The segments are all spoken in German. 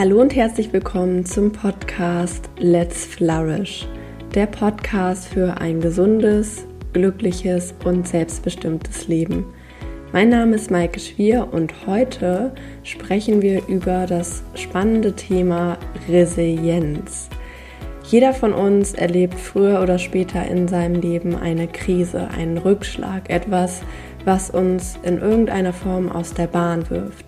Hallo und herzlich willkommen zum Podcast Let's Flourish, der Podcast für ein gesundes, glückliches und selbstbestimmtes Leben. Mein Name ist Maike Schwier und heute sprechen wir über das spannende Thema Resilienz. Jeder von uns erlebt früher oder später in seinem Leben eine Krise, einen Rückschlag, etwas, was uns in irgendeiner Form aus der Bahn wirft.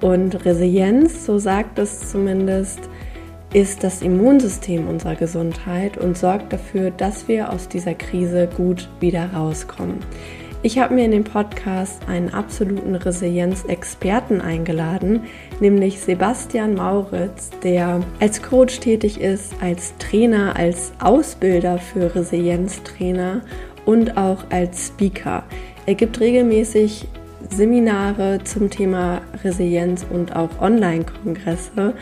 Und Resilienz, so sagt es zumindest, ist das Immunsystem unserer Gesundheit und sorgt dafür, dass wir aus dieser Krise gut wieder rauskommen. Ich habe mir in dem Podcast einen absoluten Resilienz-Experten eingeladen, nämlich Sebastian Mauritz, der als Coach tätig ist, als Trainer, als Ausbilder für Resilienztrainer und auch als Speaker. Er gibt regelmäßig Seminare zum Thema Resilienz und auch Online-Kongresse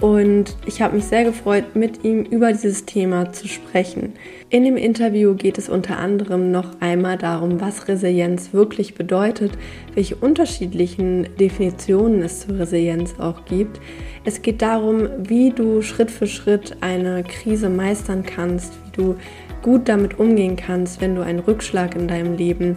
und ich habe mich sehr gefreut, mit ihm über dieses Thema zu sprechen. In dem Interview geht es unter anderem noch einmal darum, was Resilienz wirklich bedeutet, welche unterschiedlichen Definitionen es zur Resilienz auch gibt. Es geht darum, wie du Schritt für Schritt eine Krise meistern kannst, wie du gut damit umgehen kannst, wenn du einen Rückschlag in deinem Leben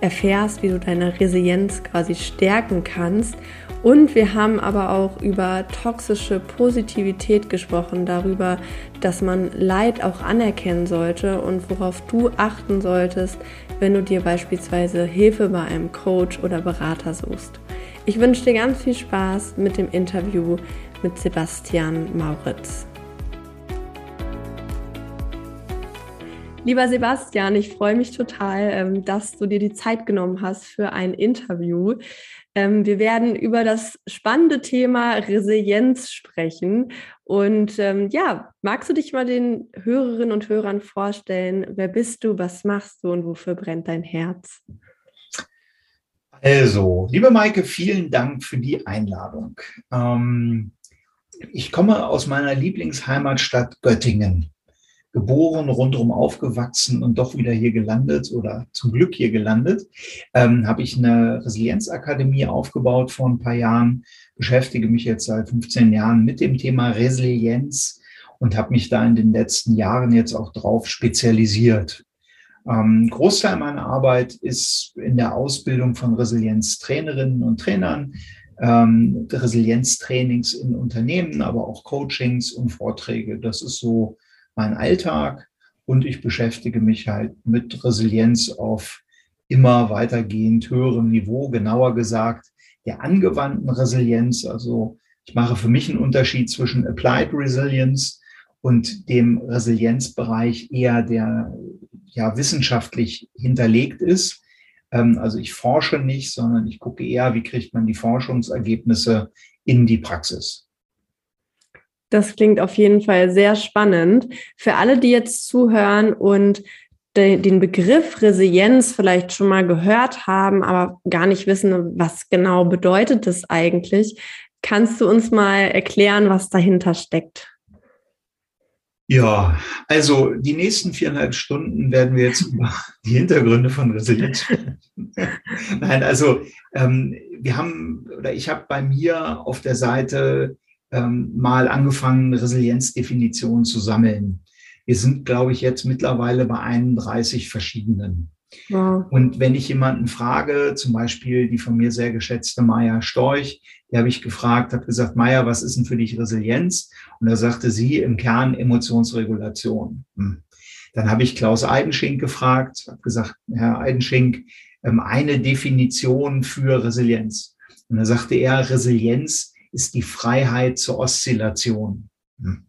erfährst, wie du deine Resilienz quasi stärken kannst und wir haben aber auch über toxische Positivität gesprochen, darüber, dass man Leid auch anerkennen sollte und worauf du achten solltest, wenn du dir beispielsweise Hilfe bei einem Coach oder Berater suchst. Ich wünsche dir ganz viel Spaß mit dem Interview mit Sebastian Mauritz. Lieber Sebastian, ich freue mich total, ähm, dass du dir die Zeit genommen hast für ein Interview. Ähm, wir werden über das spannende Thema Resilienz sprechen. Und ähm, ja, magst du dich mal den Hörerinnen und Hörern vorstellen? Wer bist du, was machst du und wofür brennt dein Herz? Also, liebe Maike, vielen Dank für die Einladung. Ich komme aus meiner Lieblingsheimatstadt Göttingen geboren, rundherum aufgewachsen und doch wieder hier gelandet oder zum Glück hier gelandet, ähm, habe ich eine Resilienzakademie aufgebaut vor ein paar Jahren, beschäftige mich jetzt seit 15 Jahren mit dem Thema Resilienz und habe mich da in den letzten Jahren jetzt auch drauf spezialisiert. Ähm, Großteil meiner Arbeit ist in der Ausbildung von Resilienztrainerinnen und Trainern, ähm, Resilienztrainings in Unternehmen, aber auch Coachings und Vorträge. Das ist so mein Alltag und ich beschäftige mich halt mit Resilienz auf immer weitergehend höherem Niveau, genauer gesagt der angewandten Resilienz. Also ich mache für mich einen Unterschied zwischen Applied Resilience und dem Resilienzbereich eher der ja wissenschaftlich hinterlegt ist. Ähm, also ich forsche nicht, sondern ich gucke eher, wie kriegt man die Forschungsergebnisse in die Praxis. Das klingt auf jeden Fall sehr spannend. Für alle, die jetzt zuhören und den Begriff Resilienz vielleicht schon mal gehört haben, aber gar nicht wissen, was genau bedeutet das eigentlich, kannst du uns mal erklären, was dahinter steckt? Ja, also die nächsten viereinhalb Stunden werden wir jetzt über die Hintergründe von Resilienz sprechen. Nein, also ähm, wir haben oder ich habe bei mir auf der Seite ähm, mal angefangen, Resilienzdefinitionen zu sammeln. Wir sind, glaube ich, jetzt mittlerweile bei 31 verschiedenen. Wow. Und wenn ich jemanden frage, zum Beispiel die von mir sehr geschätzte Maya Storch, die habe ich gefragt, habe gesagt, Maya, was ist denn für dich Resilienz? Und da sagte sie im Kern Emotionsregulation. Hm. Dann habe ich Klaus Eidenschink gefragt, habe gesagt, Herr Eidenschink, ähm, eine Definition für Resilienz. Und da sagte er, Resilienz ist die Freiheit zur Oszillation. Hm.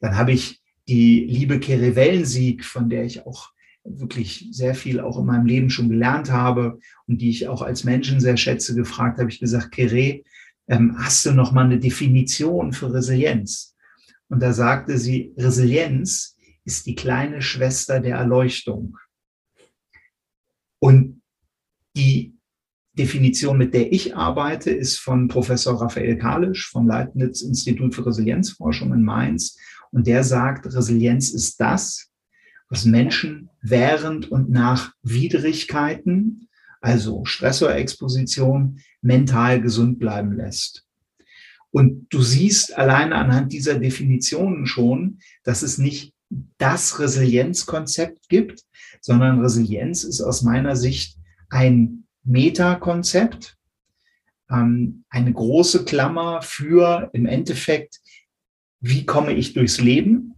Dann habe ich die liebe Kere Wellensieg, von der ich auch wirklich sehr viel auch in meinem Leben schon gelernt habe und die ich auch als Menschen sehr schätze, gefragt, habe ich gesagt, Kere, ähm, hast du noch mal eine Definition für Resilienz? Und da sagte sie, Resilienz ist die kleine Schwester der Erleuchtung. Und die Definition, mit der ich arbeite, ist von Professor Raphael Kalisch vom Leibniz Institut für Resilienzforschung in Mainz. Und der sagt, Resilienz ist das, was Menschen während und nach Widrigkeiten, also Stressorexposition, mental gesund bleiben lässt. Und du siehst alleine anhand dieser Definitionen schon, dass es nicht das Resilienzkonzept gibt, sondern Resilienz ist aus meiner Sicht ein Metakonzept, ähm, eine große Klammer für im Endeffekt, wie komme ich durchs Leben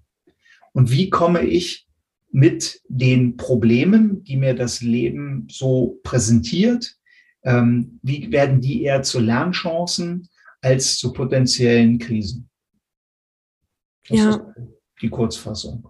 und wie komme ich mit den Problemen, die mir das Leben so präsentiert, ähm, wie werden die eher zu Lernchancen als zu potenziellen Krisen? Das ja. ist die Kurzfassung.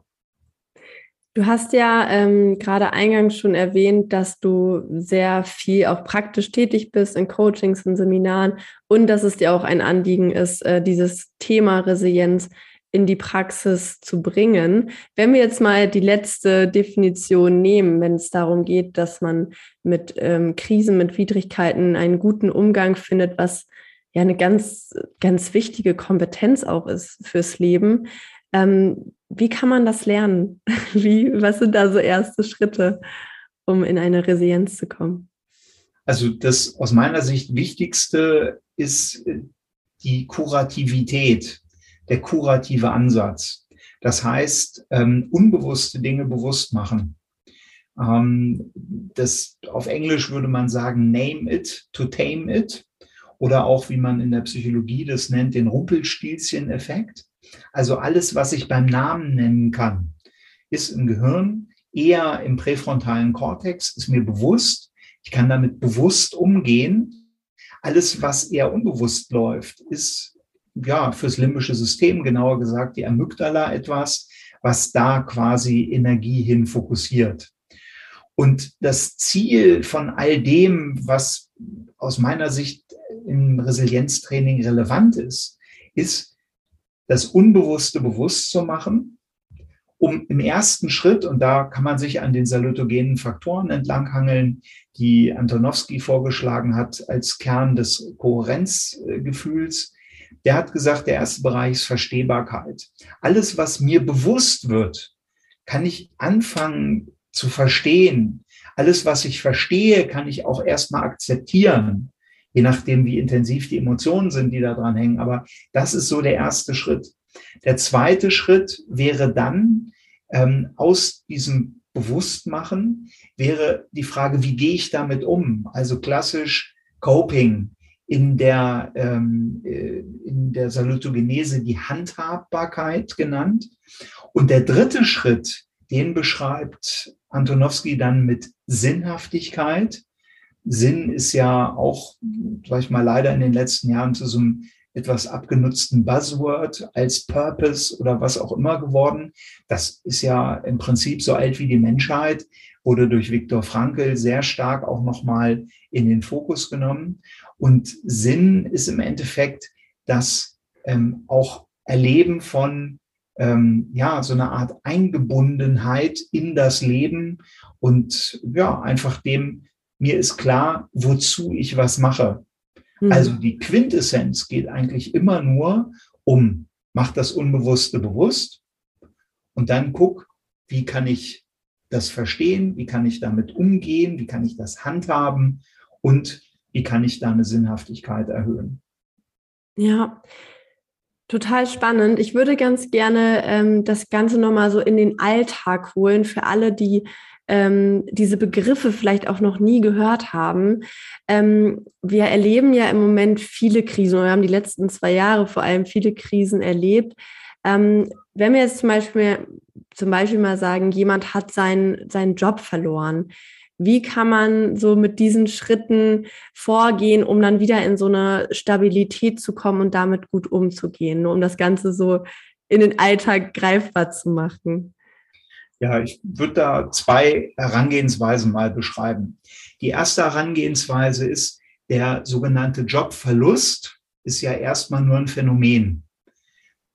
Du hast ja ähm, gerade eingangs schon erwähnt, dass du sehr viel auch praktisch tätig bist in Coachings und Seminaren und dass es dir auch ein Anliegen ist, äh, dieses Thema Resilienz in die Praxis zu bringen. Wenn wir jetzt mal die letzte Definition nehmen, wenn es darum geht, dass man mit ähm, Krisen, mit Widrigkeiten einen guten Umgang findet, was ja eine ganz, ganz wichtige Kompetenz auch ist fürs Leben. Ähm, wie kann man das lernen? Wie, was sind da so erste Schritte, um in eine Resilienz zu kommen? Also das aus meiner Sicht Wichtigste ist äh, die Kurativität, der kurative Ansatz. Das heißt, ähm, unbewusste Dinge bewusst machen. Ähm, das, auf Englisch würde man sagen, name it to tame it. Oder auch, wie man in der Psychologie das nennt, den Rumpelstilzchen-Effekt. Also alles, was ich beim Namen nennen kann, ist im Gehirn eher im präfrontalen Kortex, ist mir bewusst. Ich kann damit bewusst umgehen. Alles, was eher unbewusst läuft, ist ja fürs limbische System, genauer gesagt die Amygdala etwas, was da quasi Energie hin fokussiert. Und das Ziel von all dem, was aus meiner Sicht im Resilienztraining relevant ist, ist, das Unbewusste bewusst zu machen, um im ersten Schritt, und da kann man sich an den salutogenen Faktoren entlanghangeln, die Antonowski vorgeschlagen hat als Kern des Kohärenzgefühls, der hat gesagt, der erste Bereich ist Verstehbarkeit. Alles, was mir bewusst wird, kann ich anfangen zu verstehen. Alles, was ich verstehe, kann ich auch erstmal akzeptieren je nachdem, wie intensiv die Emotionen sind, die da dran hängen. Aber das ist so der erste Schritt. Der zweite Schritt wäre dann ähm, aus diesem Bewusstmachen wäre die Frage, wie gehe ich damit um? Also klassisch Coping in der, ähm, äh, in der Salutogenese die Handhabbarkeit genannt. Und der dritte Schritt, den beschreibt Antonowski dann mit Sinnhaftigkeit. Sinn ist ja auch, sag ich mal, leider in den letzten Jahren zu so einem etwas abgenutzten Buzzword als Purpose oder was auch immer geworden. Das ist ja im Prinzip so alt wie die Menschheit, wurde durch Viktor Frankl sehr stark auch nochmal in den Fokus genommen. Und Sinn ist im Endeffekt das ähm, auch Erleben von ähm, ja, so eine Art Eingebundenheit in das Leben und ja, einfach dem mir ist klar, wozu ich was mache. Mhm. Also die Quintessenz geht eigentlich immer nur um, mach das Unbewusste bewusst und dann guck, wie kann ich das verstehen, wie kann ich damit umgehen, wie kann ich das handhaben und wie kann ich da eine Sinnhaftigkeit erhöhen. Ja, Total spannend. Ich würde ganz gerne ähm, das Ganze nochmal so in den Alltag holen für alle, die ähm, diese Begriffe vielleicht auch noch nie gehört haben. Ähm, wir erleben ja im Moment viele Krisen, wir haben die letzten zwei Jahre vor allem viele Krisen erlebt. Ähm, wenn wir jetzt zum Beispiel, zum Beispiel mal sagen, jemand hat seinen, seinen Job verloren, wie kann man so mit diesen Schritten vorgehen, um dann wieder in so eine Stabilität zu kommen und damit gut umzugehen, um das Ganze so in den Alltag greifbar zu machen? Ja, ich würde da zwei Herangehensweisen mal beschreiben. Die erste Herangehensweise ist, der sogenannte Jobverlust ist ja erstmal nur ein Phänomen.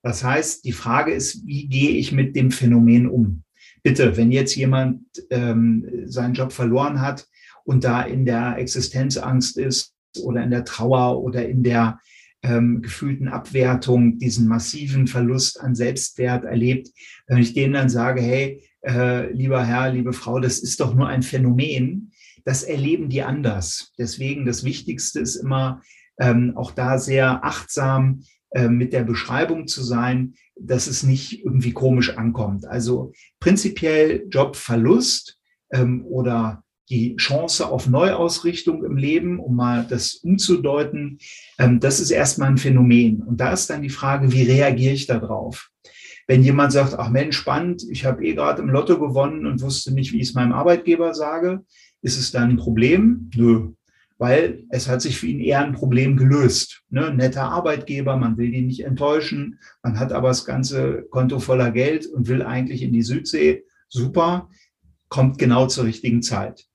Das heißt, die Frage ist, wie gehe ich mit dem Phänomen um? Bitte, wenn jetzt jemand ähm, seinen Job verloren hat und da in der Existenzangst ist oder in der Trauer oder in der ähm, gefühlten Abwertung, diesen massiven Verlust an Selbstwert erlebt, wenn ich denen dann sage, hey, äh, lieber Herr, liebe Frau, das ist doch nur ein Phänomen, das erleben die anders. Deswegen das Wichtigste ist immer, ähm, auch da sehr achtsam äh, mit der Beschreibung zu sein, dass es nicht irgendwie komisch ankommt. Also prinzipiell Jobverlust ähm, oder die Chance auf Neuausrichtung im Leben, um mal das umzudeuten, ähm, das ist erstmal ein Phänomen. Und da ist dann die Frage, wie reagiere ich darauf? Wenn jemand sagt, ach Mensch, spannend, ich habe eh gerade im Lotto gewonnen und wusste nicht, wie ich es meinem Arbeitgeber sage, ist es dann ein Problem? Nö, weil es hat sich für ihn eher ein Problem gelöst. Ne? Netter Arbeitgeber, man will ihn nicht enttäuschen, man hat aber das ganze Konto voller Geld und will eigentlich in die Südsee. Super, kommt genau zur richtigen Zeit.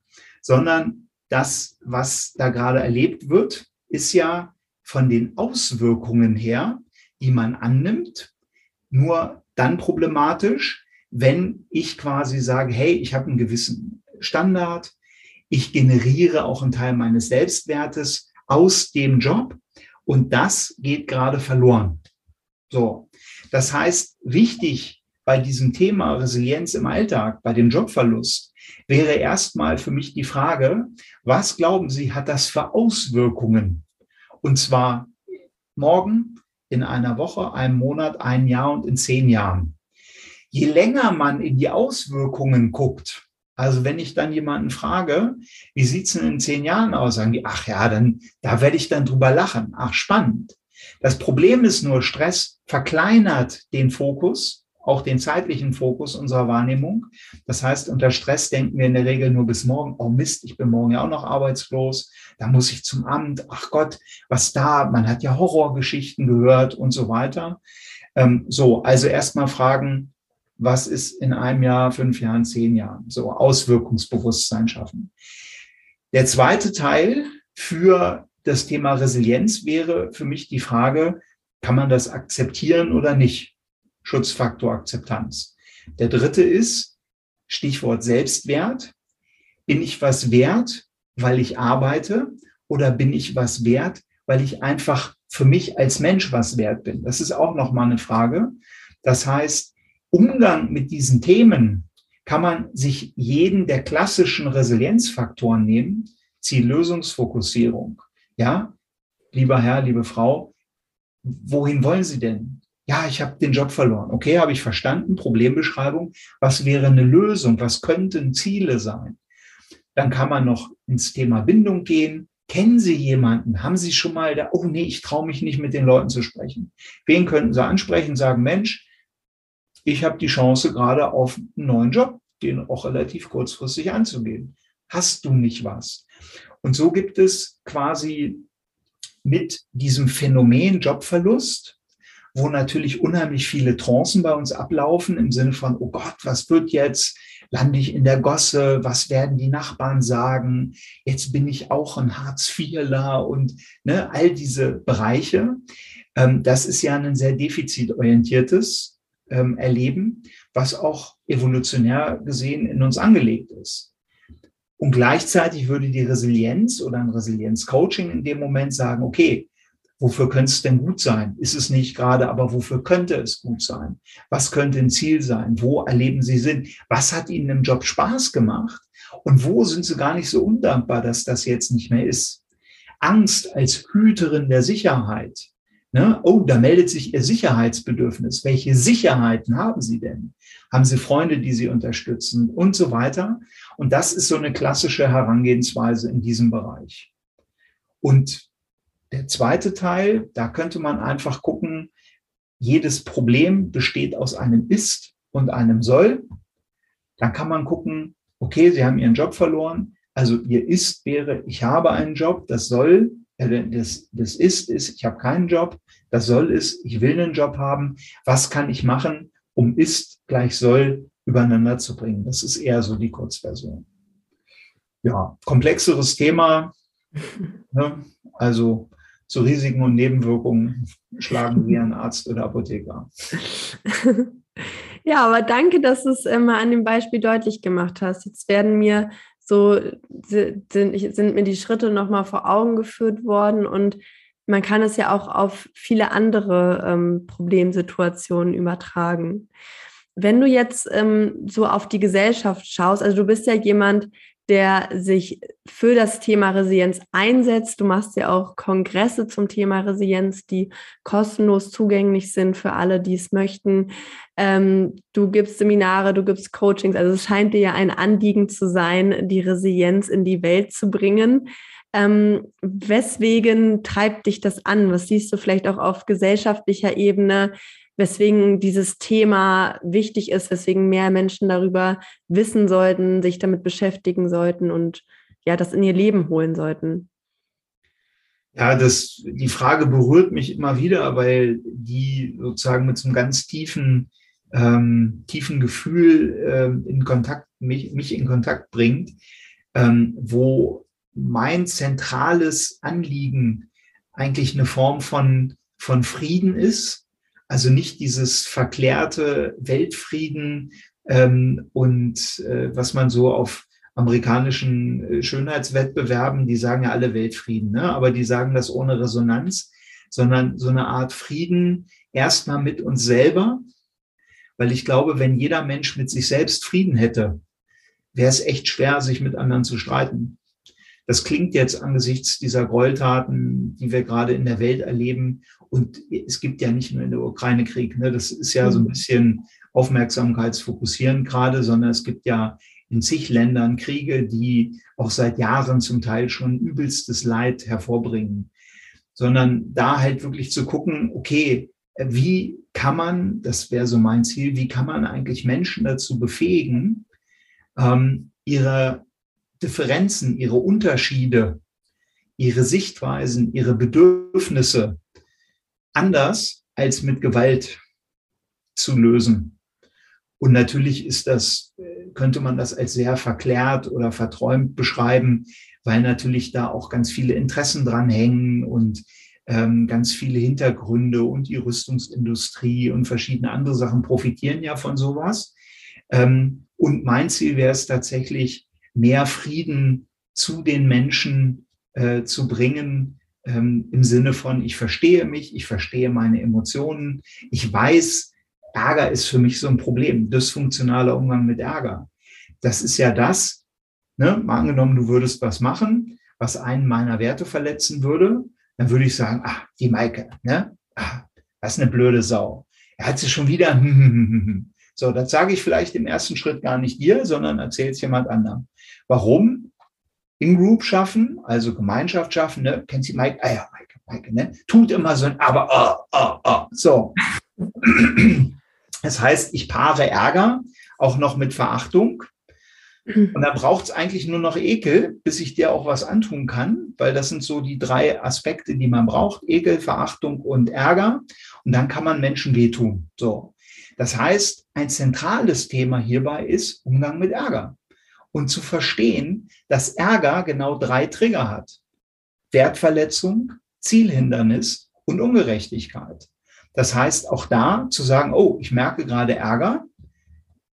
Sondern das, was da gerade erlebt wird, ist ja von den Auswirkungen her, die man annimmt, nur dann problematisch, wenn ich quasi sage, hey, ich habe einen gewissen Standard, ich generiere auch einen Teil meines Selbstwertes aus dem Job und das geht gerade verloren. So. Das heißt, wichtig bei diesem Thema Resilienz im Alltag, bei dem Jobverlust, wäre erstmal für mich die Frage, was glauben Sie, hat das für Auswirkungen? Und zwar morgen, in einer Woche, einem Monat, ein Jahr und in zehn Jahren. Je länger man in die Auswirkungen guckt, also wenn ich dann jemanden frage, wie sieht's denn in zehn Jahren aus, sagen die, ach ja, dann, da werde ich dann drüber lachen. Ach, spannend. Das Problem ist nur, Stress verkleinert den Fokus, auch den zeitlichen Fokus unserer Wahrnehmung. Das heißt, unter Stress denken wir in der Regel nur bis morgen, oh Mist, ich bin morgen ja auch noch arbeitslos, da muss ich zum Amt, ach Gott, was da, man hat ja Horrorgeschichten gehört und so weiter. Ähm, so, also erstmal fragen, was ist in einem Jahr, fünf Jahren, zehn Jahren. So Auswirkungsbewusstsein schaffen. Der zweite Teil für das Thema Resilienz wäre für mich die Frage, kann man das akzeptieren oder nicht? Schutzfaktor Akzeptanz. Der dritte ist Stichwort Selbstwert. Bin ich was wert, weil ich arbeite oder bin ich was wert, weil ich einfach für mich als Mensch was wert bin? Das ist auch nochmal eine Frage. Das heißt, Umgang mit diesen Themen kann man sich jeden der klassischen Resilienzfaktoren nehmen. Ziellösungsfokussierung. Ja, lieber Herr, liebe Frau, wohin wollen Sie denn? Ja, ich habe den Job verloren. Okay, habe ich verstanden. Problembeschreibung. Was wäre eine Lösung? Was könnten Ziele sein? Dann kann man noch ins Thema Bindung gehen. Kennen Sie jemanden? Haben Sie schon mal da, oh nee, ich traue mich nicht mit den Leuten zu sprechen. Wen könnten Sie ansprechen? Sagen, Mensch, ich habe die Chance gerade auf einen neuen Job, den auch relativ kurzfristig anzugehen. Hast du nicht was? Und so gibt es quasi mit diesem Phänomen Jobverlust, wo natürlich unheimlich viele Trancen bei uns ablaufen im Sinne von, oh Gott, was wird jetzt? Lande ich in der Gosse? Was werden die Nachbarn sagen? Jetzt bin ich auch ein Hartz-IVler und ne, all diese Bereiche. Ähm, das ist ja ein sehr defizitorientiertes ähm, erleben, was auch evolutionär gesehen in uns angelegt ist. Und gleichzeitig würde die Resilienz oder ein Resilienz-Coaching in dem Moment sagen, okay, wofür könnte es denn gut sein? Ist es nicht gerade, aber wofür könnte es gut sein? Was könnte ein Ziel sein? Wo erleben Sie Sinn? Was hat Ihnen im Job Spaß gemacht? Und wo sind Sie gar nicht so undankbar, dass das jetzt nicht mehr ist? Angst als Hüterin der Sicherheit Ne? Oh, da meldet sich Ihr Sicherheitsbedürfnis. Welche Sicherheiten haben Sie denn? Haben Sie Freunde, die Sie unterstützen und so weiter? Und das ist so eine klassische Herangehensweise in diesem Bereich. Und der zweite Teil, da könnte man einfach gucken, jedes Problem besteht aus einem Ist und einem Soll. Dann kann man gucken, okay, Sie haben Ihren Job verloren. Also Ihr Ist wäre, ich habe einen Job. Das Soll das, das ist, ist, ich habe keinen Job, das soll ist, ich will einen Job haben. Was kann ich machen, um ist gleich soll übereinander zu bringen? Das ist eher so die Kurzversion. Ja, komplexeres Thema. Ne? Also zu Risiken und Nebenwirkungen schlagen wir einen Arzt oder Apotheker. Ja, aber danke, dass du es immer an dem Beispiel deutlich gemacht hast. Jetzt werden mir so sind, sind mir die Schritte nochmal vor Augen geführt worden und man kann es ja auch auf viele andere ähm, Problemsituationen übertragen. Wenn du jetzt ähm, so auf die Gesellschaft schaust, also du bist ja jemand, der sich für das Thema Resilienz einsetzt. Du machst ja auch Kongresse zum Thema Resilienz, die kostenlos zugänglich sind für alle, die es möchten. Ähm, du gibst Seminare, du gibst Coachings. Also es scheint dir ja ein Anliegen zu sein, die Resilienz in die Welt zu bringen. Ähm, weswegen treibt dich das an? Was siehst du vielleicht auch auf gesellschaftlicher Ebene? Weswegen dieses Thema wichtig ist, weswegen mehr Menschen darüber wissen sollten, sich damit beschäftigen sollten und ja, das in ihr Leben holen sollten. Ja, das, die Frage berührt mich immer wieder, weil die sozusagen mit so einem ganz tiefen, ähm, tiefen Gefühl ähm, in Kontakt, mich, mich in Kontakt bringt, ähm, wo mein zentrales Anliegen eigentlich eine Form von, von Frieden ist, also nicht dieses verklärte Weltfrieden ähm, und äh, was man so auf amerikanischen äh, Schönheitswettbewerben, die sagen ja alle Weltfrieden, ne? aber die sagen das ohne Resonanz, sondern so eine Art Frieden erstmal mit uns selber, weil ich glaube, wenn jeder Mensch mit sich selbst Frieden hätte, wäre es echt schwer, sich mit anderen zu streiten. Das klingt jetzt angesichts dieser Gräueltaten, die wir gerade in der Welt erleben. Und es gibt ja nicht nur in der Ukraine Krieg. Ne? Das ist ja so ein mhm. bisschen Aufmerksamkeitsfokussieren gerade, sondern es gibt ja in zig Ländern Kriege, die auch seit Jahren zum Teil schon übelstes Leid hervorbringen. Sondern da halt wirklich zu gucken, okay, wie kann man, das wäre so mein Ziel, wie kann man eigentlich Menschen dazu befähigen, ähm, ihre Differenzen, ihre Unterschiede, ihre Sichtweisen, ihre Bedürfnisse anders als mit Gewalt zu lösen. Und natürlich ist das, könnte man das als sehr verklärt oder verträumt beschreiben, weil natürlich da auch ganz viele Interessen dran hängen und ähm, ganz viele Hintergründe und die Rüstungsindustrie und verschiedene andere Sachen profitieren ja von sowas. Ähm, und mein Ziel wäre es tatsächlich, mehr Frieden zu den Menschen äh, zu bringen, ähm, im Sinne von, ich verstehe mich, ich verstehe meine Emotionen, ich weiß, Ärger ist für mich so ein Problem, dysfunktionaler Umgang mit Ärger. Das ist ja das, ne, mal angenommen, du würdest was machen, was einen meiner Werte verletzen würde, dann würde ich sagen, ach, die Maike, ne, ach, das ist eine blöde Sau. Er hat sie schon wieder, so, das sage ich vielleicht im ersten Schritt gar nicht dir, sondern erzähle es jemand anderem. Warum? In-Group schaffen, also Gemeinschaft schaffen, ne? Kennt sie Mike? Ah ja, Mike, Mike, ne? Tut immer so ein Aber, oh, oh, oh. So. Das heißt, ich paare Ärger auch noch mit Verachtung. Und dann braucht es eigentlich nur noch Ekel, bis ich dir auch was antun kann, weil das sind so die drei Aspekte, die man braucht. Ekel, Verachtung und Ärger. Und dann kann man Menschen wehtun. So. Das heißt, ein zentrales Thema hierbei ist Umgang mit Ärger und zu verstehen, dass Ärger genau drei Trigger hat. Wertverletzung, Zielhindernis und Ungerechtigkeit. Das heißt, auch da zu sagen, oh, ich merke gerade Ärger,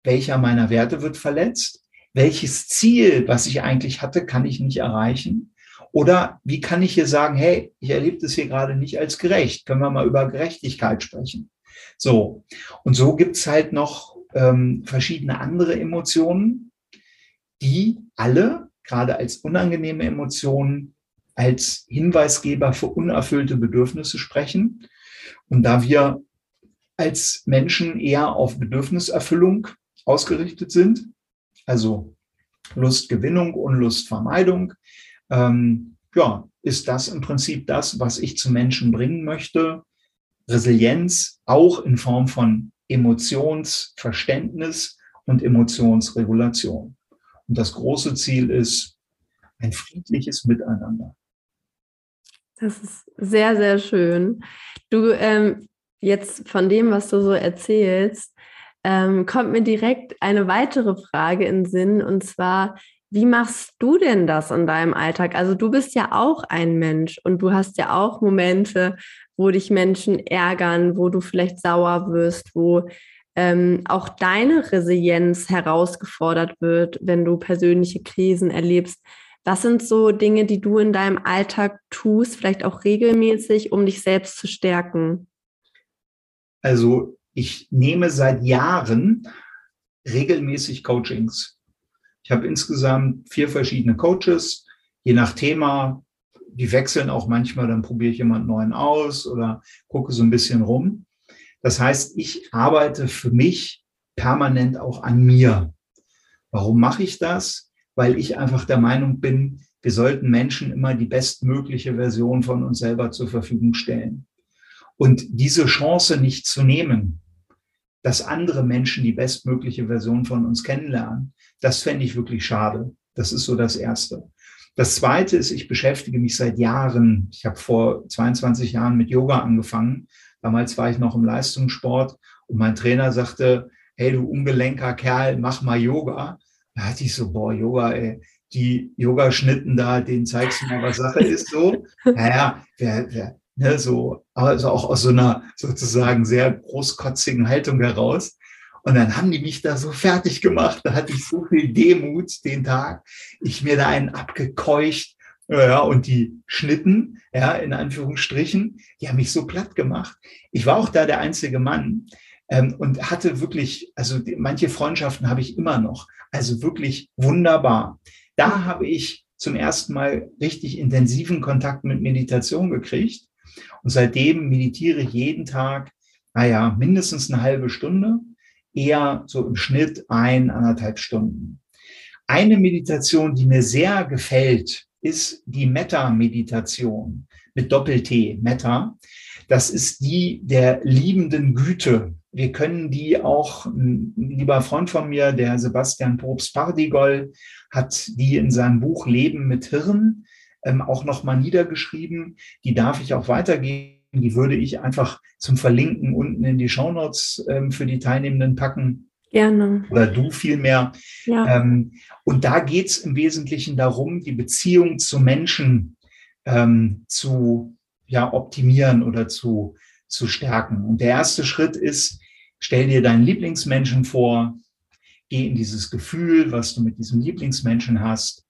welcher meiner Werte wird verletzt, welches Ziel, was ich eigentlich hatte, kann ich nicht erreichen. Oder wie kann ich hier sagen, hey, ich erlebe das hier gerade nicht als gerecht. Können wir mal über Gerechtigkeit sprechen? So. Und so gibt's halt noch ähm, verschiedene andere Emotionen, die alle, gerade als unangenehme Emotionen, als Hinweisgeber für unerfüllte Bedürfnisse sprechen. Und da wir als Menschen eher auf Bedürfniserfüllung ausgerichtet sind, also Lustgewinnung und Lustvermeidung, ähm, ja, ist das im Prinzip das, was ich zu Menschen bringen möchte. Resilienz auch in Form von Emotionsverständnis und Emotionsregulation. Und das große Ziel ist ein friedliches Miteinander. Das ist sehr, sehr schön. Du, ähm, jetzt von dem, was du so erzählst, ähm, kommt mir direkt eine weitere Frage in Sinn, und zwar, wie machst du denn das in deinem Alltag? Also du bist ja auch ein Mensch und du hast ja auch Momente, wo dich Menschen ärgern, wo du vielleicht sauer wirst, wo ähm, auch deine Resilienz herausgefordert wird, wenn du persönliche Krisen erlebst. Was sind so Dinge, die du in deinem Alltag tust, vielleicht auch regelmäßig, um dich selbst zu stärken? Also ich nehme seit Jahren regelmäßig Coachings. Ich habe insgesamt vier verschiedene Coaches, je nach Thema. Die wechseln auch manchmal, dann probiere ich jemand neuen aus oder gucke so ein bisschen rum. Das heißt, ich arbeite für mich permanent auch an mir. Warum mache ich das? Weil ich einfach der Meinung bin, wir sollten Menschen immer die bestmögliche Version von uns selber zur Verfügung stellen. Und diese Chance nicht zu nehmen, dass andere Menschen die bestmögliche Version von uns kennenlernen, das fände ich wirklich schade. Das ist so das Erste. Das Zweite ist, ich beschäftige mich seit Jahren, ich habe vor 22 Jahren mit Yoga angefangen. Damals war ich noch im Leistungssport und mein Trainer sagte, hey du ungelenker Kerl, mach mal Yoga. Da hatte ich so, boah, Yoga, ey, die Yogaschnitten da, denen zeigst du mal, was Sache ist, so. Naja, wer, wer, ne, so, also auch aus so einer sozusagen sehr großkotzigen Haltung heraus. Und dann haben die mich da so fertig gemacht. Da hatte ich so viel Demut den Tag. Ich mir da einen abgekeucht. Ja, und die Schnitten, ja, in Anführungsstrichen, die haben mich so platt gemacht. Ich war auch da der einzige Mann ähm, und hatte wirklich, also die, manche Freundschaften habe ich immer noch. Also wirklich wunderbar. Da habe ich zum ersten Mal richtig intensiven Kontakt mit Meditation gekriegt. Und seitdem meditiere ich jeden Tag, naja, mindestens eine halbe Stunde, eher so im Schnitt ein, anderthalb Stunden. Eine Meditation, die mir sehr gefällt, ist die Metta-Meditation mit Doppel-T, Metta. Das ist die der liebenden Güte. Wir können die auch, ein lieber Freund von mir, der Sebastian Probst-Pardigol, hat die in seinem Buch Leben mit Hirn ähm, auch nochmal niedergeschrieben. Die darf ich auch weitergeben. Die würde ich einfach zum Verlinken unten in die Shownotes ähm, für die Teilnehmenden packen. Gerne. Oder du vielmehr. Ja. Ähm, und da geht es im Wesentlichen darum, die Beziehung zu Menschen ähm, zu ja, optimieren oder zu, zu stärken. Und der erste Schritt ist, stell dir deinen Lieblingsmenschen vor, geh in dieses Gefühl, was du mit diesem Lieblingsmenschen hast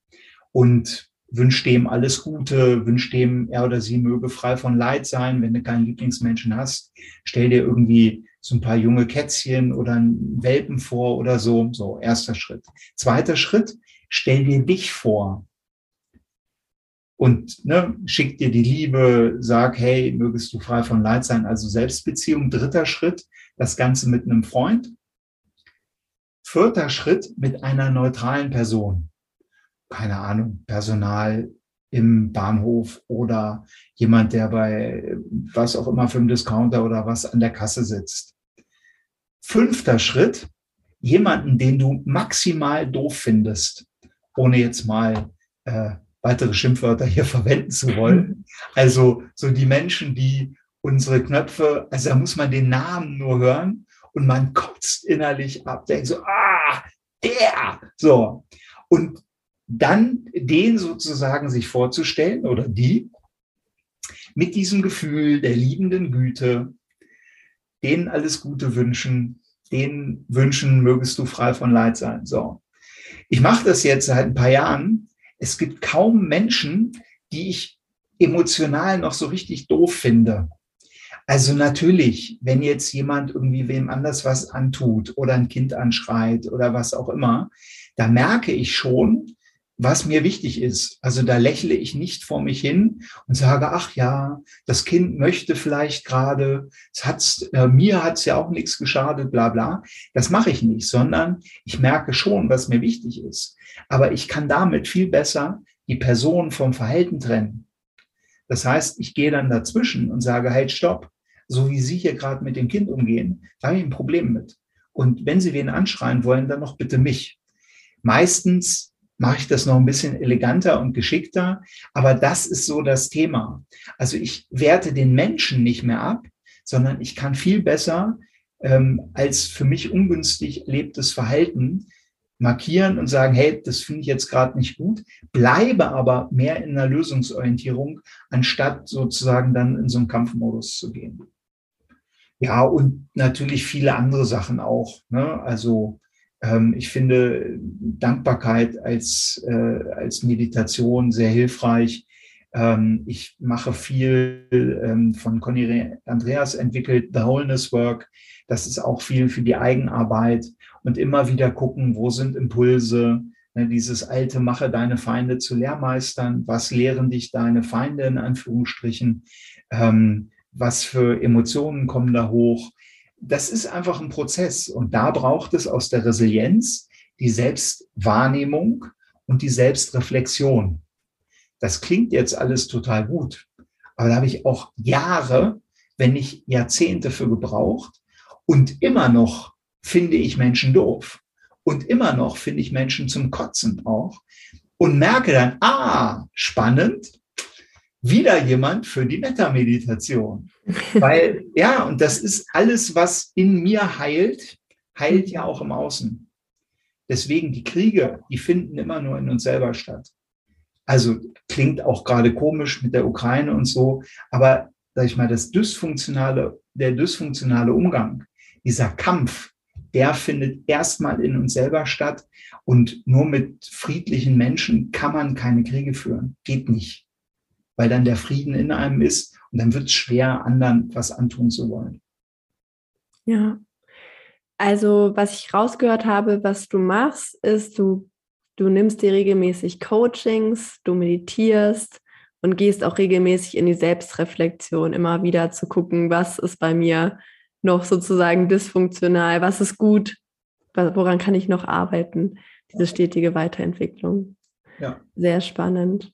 und wünsch dem alles Gute, wünsch dem, er oder sie möge frei von Leid sein. Wenn du keinen Lieblingsmenschen hast, stell dir irgendwie so ein paar junge Kätzchen oder einen Welpen vor oder so. So, erster Schritt. Zweiter Schritt, stell dir dich vor. Und ne, schick dir die Liebe, sag, hey, mögest du frei von Leid sein, also Selbstbeziehung. Dritter Schritt, das Ganze mit einem Freund. Vierter Schritt mit einer neutralen Person keine Ahnung, Personal im Bahnhof oder jemand, der bei was auch immer für einen Discounter oder was an der Kasse sitzt. Fünfter Schritt, jemanden, den du maximal doof findest, ohne jetzt mal äh, weitere Schimpfwörter hier verwenden zu wollen. Also so die Menschen, die unsere Knöpfe, also da muss man den Namen nur hören und man kotzt innerlich ab, denkt so, ah, der, so. Und dann den sozusagen sich vorzustellen oder die mit diesem Gefühl der liebenden Güte, denen alles Gute wünschen, denen wünschen, mögest du frei von Leid sein. So. Ich mache das jetzt seit ein paar Jahren. Es gibt kaum Menschen, die ich emotional noch so richtig doof finde. Also natürlich, wenn jetzt jemand irgendwie wem anders was antut oder ein Kind anschreit oder was auch immer, da merke ich schon, was mir wichtig ist. Also da lächle ich nicht vor mich hin und sage, ach ja, das Kind möchte vielleicht gerade, es hat's, äh, mir hat's ja auch nichts geschadet, bla bla. Das mache ich nicht, sondern ich merke schon, was mir wichtig ist. Aber ich kann damit viel besser die Person vom Verhalten trennen. Das heißt, ich gehe dann dazwischen und sage, halt, stopp, so wie Sie hier gerade mit dem Kind umgehen, da habe ich ein Problem mit. Und wenn Sie wen anschreien wollen, dann noch bitte mich. Meistens mache ich das noch ein bisschen eleganter und geschickter. Aber das ist so das Thema. Also ich werte den Menschen nicht mehr ab, sondern ich kann viel besser ähm, als für mich ungünstig erlebtes Verhalten markieren und sagen, hey, das finde ich jetzt gerade nicht gut, bleibe aber mehr in einer Lösungsorientierung, anstatt sozusagen dann in so einen Kampfmodus zu gehen. Ja, und natürlich viele andere Sachen auch. Ne? Also ich finde Dankbarkeit als, äh, als Meditation sehr hilfreich. Ähm, ich mache viel ähm, von Conny Andreas entwickelt, The Wholeness Work. Das ist auch viel für die Eigenarbeit und immer wieder gucken, wo sind Impulse, Ne, dieses alte Mache deine Feinde zu Lehrmeistern. Was lehren dich deine Feinde in Anführungsstrichen? Ähm, was für Emotionen kommen da hoch? Das ist einfach ein Prozess. Und da braucht es aus der Resilienz die Selbstwahrnehmung und die Selbstreflexion. Das klingt jetzt alles total gut. Aber da habe ich auch Jahre, wenn nicht Jahrzehnte für gebraucht. Und immer noch finde ich Menschen doof. Und immer noch finde ich Menschen zum Kotzen auch und merke dann, ah, spannend, wieder jemand für die Metta-Meditation. Weil, ja, und das ist alles, was in mir heilt, heilt ja auch im Außen. Deswegen die Kriege, die finden immer nur in uns selber statt. Also klingt auch gerade komisch mit der Ukraine und so, aber sag ich mal, das dysfunktionale, der dysfunktionale Umgang, dieser Kampf, der findet erstmal in uns selber statt. Und nur mit friedlichen Menschen kann man keine Kriege führen. Geht nicht. Weil dann der Frieden in einem ist und dann wird es schwer, anderen was antun zu wollen. Ja. Also, was ich rausgehört habe, was du machst, ist, du, du nimmst dir regelmäßig Coachings, du meditierst und gehst auch regelmäßig in die Selbstreflexion, immer wieder zu gucken, was ist bei mir noch sozusagen dysfunktional? Was ist gut? Woran kann ich noch arbeiten? Diese stetige Weiterentwicklung. Ja. Sehr spannend.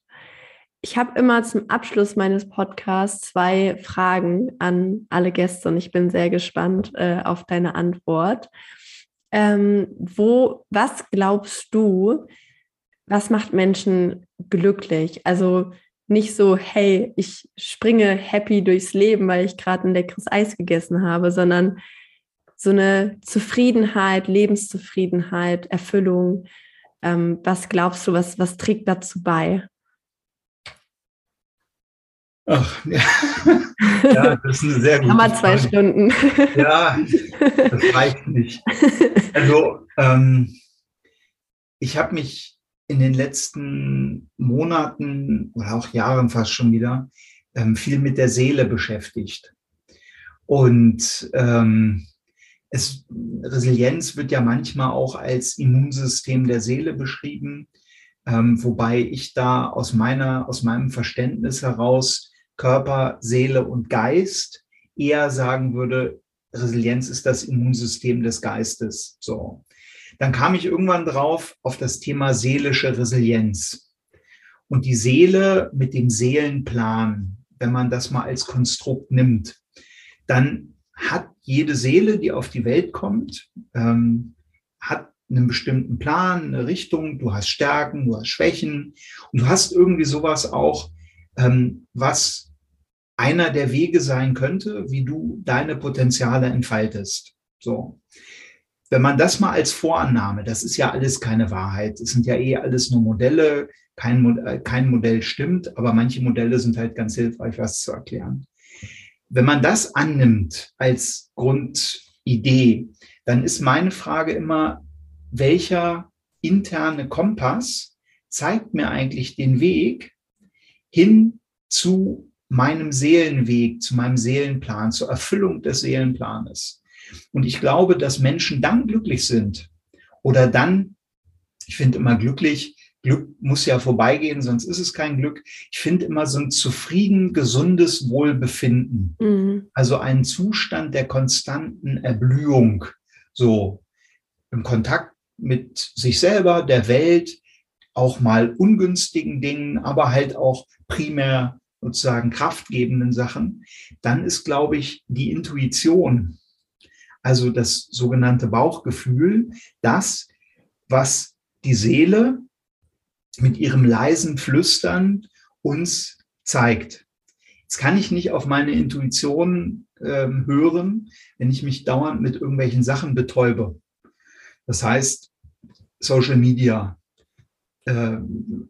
Ich habe immer zum Abschluss meines Podcasts zwei Fragen an alle Gäste und ich bin sehr gespannt äh, auf deine Antwort. Ähm, wo, was glaubst du, was macht Menschen glücklich? Also nicht so, hey, ich springe happy durchs Leben, weil ich gerade ein leckeres Eis gegessen habe, sondern so eine Zufriedenheit, Lebenszufriedenheit, Erfüllung. Ähm, was glaubst du, was, was trägt dazu bei? Ach, ja. ja, das ist eine sehr gute Hammer zwei Frage. Stunden. Ja, das reicht nicht. Also, ähm, ich habe mich in den letzten Monaten oder auch Jahren fast schon wieder ähm, viel mit der Seele beschäftigt. Und ähm, es, Resilienz wird ja manchmal auch als Immunsystem der Seele beschrieben, ähm, wobei ich da aus meiner, aus meinem Verständnis heraus Körper, Seele und Geist eher sagen würde, Resilienz ist das Immunsystem des Geistes. So dann kam ich irgendwann drauf auf das Thema seelische Resilienz. Und die Seele mit dem Seelenplan, wenn man das mal als Konstrukt nimmt, dann hat jede Seele, die auf die Welt kommt, ähm, hat einen bestimmten Plan, eine Richtung, du hast Stärken, du hast Schwächen und du hast irgendwie sowas auch, ähm, was einer der Wege sein könnte, wie du deine Potenziale entfaltest. So wenn man das mal als Vorannahme, das ist ja alles keine Wahrheit, es sind ja eh alles nur Modelle, kein, äh, kein Modell stimmt, aber manche Modelle sind halt ganz hilfreich, was zu erklären. Wenn man das annimmt als Grundidee, dann ist meine Frage immer, welcher interne Kompass zeigt mir eigentlich den Weg hin zu meinem Seelenweg, zu meinem Seelenplan, zur Erfüllung des Seelenplanes. Und ich glaube, dass Menschen dann glücklich sind oder dann, ich finde immer glücklich, Glück muss ja vorbeigehen, sonst ist es kein Glück. Ich finde immer so ein zufrieden, gesundes Wohlbefinden. Mhm. Also einen Zustand der konstanten Erblühung. So im Kontakt mit sich selber, der Welt, auch mal ungünstigen Dingen, aber halt auch primär sozusagen kraftgebenden Sachen. Dann ist, glaube ich, die Intuition also das sogenannte Bauchgefühl, das, was die Seele mit ihrem leisen Flüstern uns zeigt. Jetzt kann ich nicht auf meine Intuition äh, hören, wenn ich mich dauernd mit irgendwelchen Sachen betäube. Das heißt, Social Media, äh,